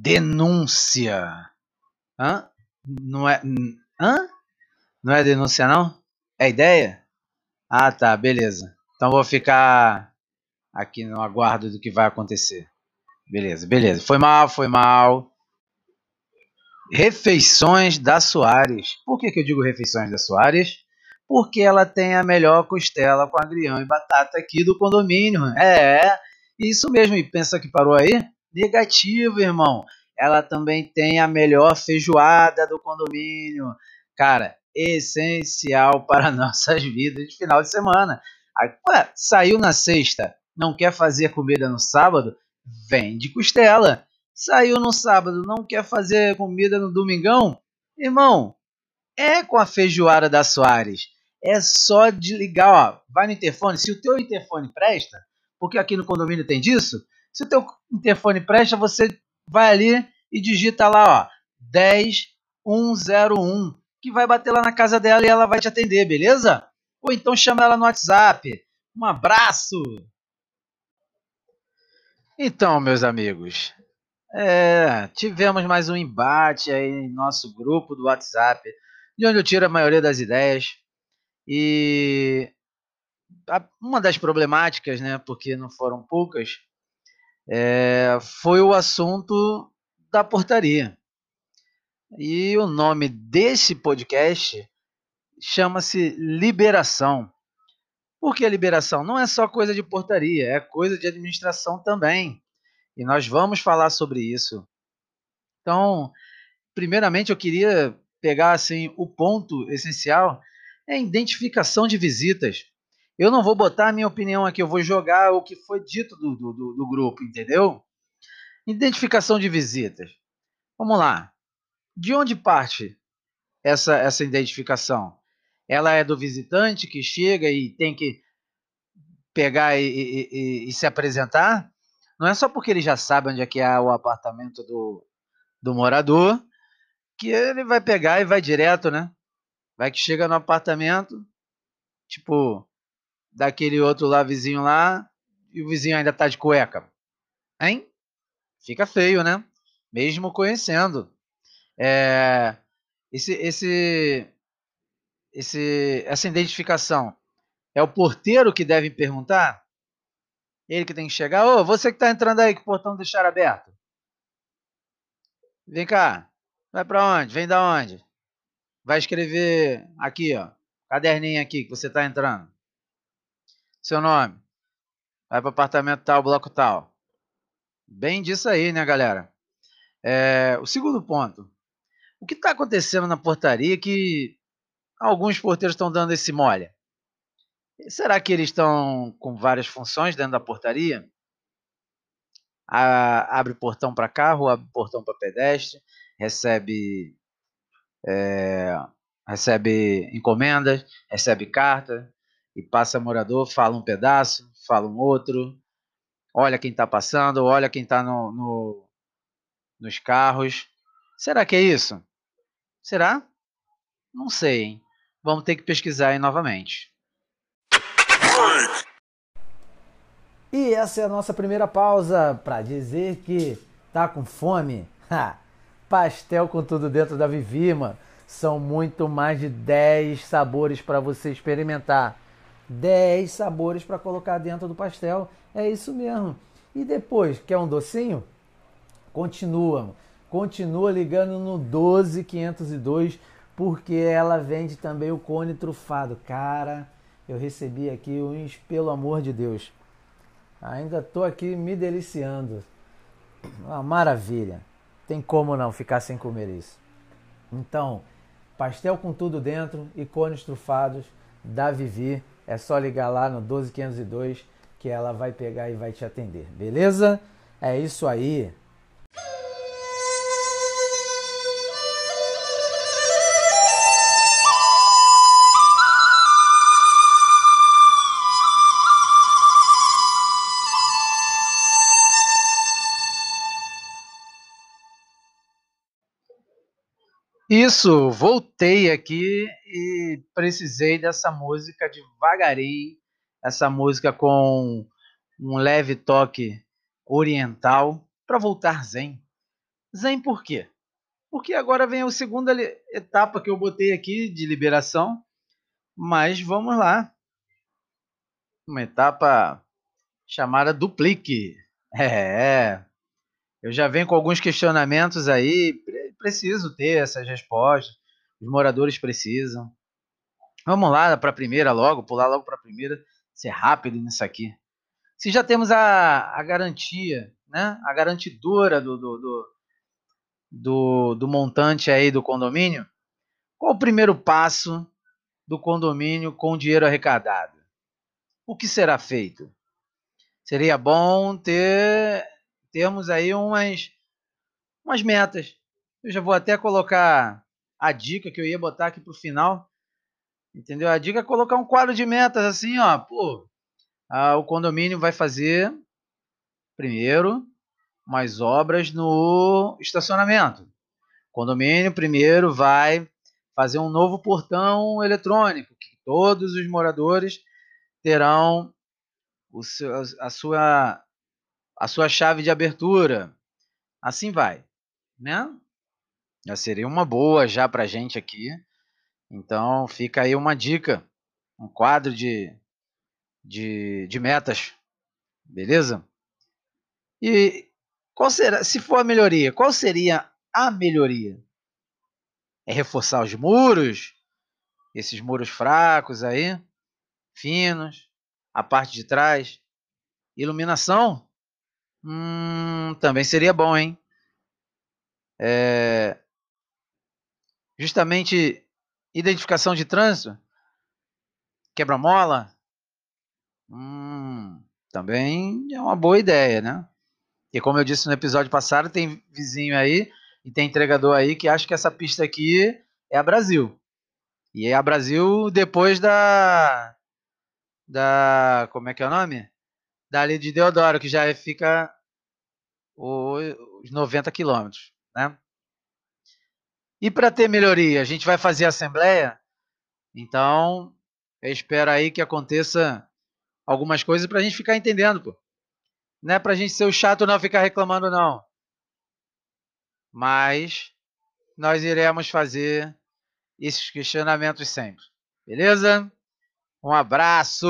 denúncia. Hã? Não é. Hã? Não é denúncia, não? É ideia? Ah, tá, beleza. Então vou ficar aqui no aguardo do que vai acontecer. Beleza, beleza. Foi mal, foi mal. Refeições da Soares. Por que, que eu digo refeições da Soares? Porque ela tem a melhor costela com agrião e batata aqui do condomínio. É, isso mesmo. E pensa que parou aí? Negativo, irmão. Ela também tem a melhor feijoada do condomínio. Cara, essencial para nossas vidas de final de semana. Ué, saiu na sexta, não quer fazer comida no sábado? Vende costela. Saiu no sábado, não quer fazer comida no domingão? Irmão, é com a feijoada da Soares. É só desligar, ó. Vai no interfone. Se o teu interfone presta, porque aqui no condomínio tem disso, se o teu interfone presta, você vai ali e digita lá, ó, 10101, que vai bater lá na casa dela e ela vai te atender, beleza? Ou então chama ela no WhatsApp. Um abraço! Então, meus amigos, é, tivemos mais um embate aí em nosso grupo do WhatsApp, de onde eu tiro a maioria das ideias. E uma das problemáticas, né, porque não foram poucas, é, foi o assunto da portaria. E o nome desse podcast chama-se Liberação. Por que liberação? Não é só coisa de portaria, é coisa de administração também. E nós vamos falar sobre isso. Então, primeiramente eu queria pegar assim o ponto essencial é a identificação de visitas. Eu não vou botar a minha opinião aqui, eu vou jogar o que foi dito do, do, do grupo, entendeu? Identificação de visitas. Vamos lá. De onde parte essa, essa identificação? Ela é do visitante que chega e tem que pegar e, e, e, e se apresentar? Não é só porque ele já sabe onde é que é o apartamento do, do morador que ele vai pegar e vai direto, né? Vai que chega no apartamento, tipo, daquele outro lá, vizinho lá, e o vizinho ainda tá de cueca. Hein? Fica feio, né? Mesmo conhecendo. É, esse, esse, esse, essa identificação é o porteiro que deve perguntar? Ele que tem que chegar. Ô, você que está entrando aí, que o portão deixar aberto. Vem cá. Vai para onde? Vem da onde? Vai escrever aqui, ó. Caderninho aqui que você está entrando. Seu nome. Vai para apartamento tal, bloco tal. Bem disso aí, né, galera? É, o segundo ponto. O que está acontecendo na portaria que alguns porteiros estão dando esse mole? Será que eles estão com várias funções dentro da portaria? A, abre portão para carro, abre portão para pedestre, recebe é, recebe encomendas, recebe carta e passa morador, fala um pedaço, fala um outro, olha quem está passando, olha quem está no, no, nos carros. Será que é isso? Será? Não sei, hein? Vamos ter que pesquisar aí novamente. E essa é a nossa primeira pausa para dizer que tá com fome. Ha! Pastel com tudo dentro da Vivi, mano. São muito mais de 10 sabores para você experimentar. 10 sabores para colocar dentro do pastel. É isso mesmo. E depois, quer um docinho? Continua, continua ligando no 12502 porque ela vende também o cone trufado. Cara, eu recebi aqui uns, pelo amor de Deus. Ainda tô aqui me deliciando. Uma maravilha. Tem como não ficar sem comer isso. Então, pastel com tudo dentro e cones trufados da Vivi. É só ligar lá no 12502 que ela vai pegar e vai te atender. Beleza? É isso aí. Isso, voltei aqui e precisei dessa música devagarinho, essa música com um leve toque oriental para voltar zen. Zen por quê? Porque agora vem a segunda etapa que eu botei aqui de liberação, mas vamos lá. Uma etapa chamada duplique. É, eu já venho com alguns questionamentos aí, preciso ter essas respostas, os moradores precisam. Vamos lá para a primeira logo, pular logo para a primeira, ser rápido nisso aqui. Se já temos a, a garantia, né, a garantidora do, do, do, do, do montante aí do condomínio, qual o primeiro passo do condomínio com o dinheiro arrecadado? O que será feito? Seria bom ter termos aí umas, umas metas. Eu já vou até colocar a dica que eu ia botar aqui para o final. Entendeu? A dica é colocar um quadro de metas assim, ó. Pô, a, o condomínio vai fazer primeiro mais obras no estacionamento. O condomínio primeiro vai fazer um novo portão eletrônico, que todos os moradores terão seu, a sua a sua chave de abertura. Assim vai, né? Já seria uma boa já para gente aqui. Então fica aí uma dica, um quadro de, de, de metas, beleza? E qual será, se for a melhoria, qual seria a melhoria? É reforçar os muros, esses muros fracos aí, finos, a parte de trás, iluminação, Hum, também seria bom, hein? É, justamente identificação de trânsito, quebra-mola, hum, também é uma boa ideia, né? E como eu disse no episódio passado, tem vizinho aí e tem entregador aí que acha que essa pista aqui é a Brasil. E é a Brasil depois da da como é que é o nome? dali de Deodoro, que já fica os 90 quilômetros. Né? E para ter melhoria, a gente vai fazer assembleia, então eu espero aí que aconteça algumas coisas para a gente ficar entendendo, pô. Não é para a gente ser o chato não ficar reclamando, não. Mas nós iremos fazer esses questionamentos sempre. Beleza? Um abraço!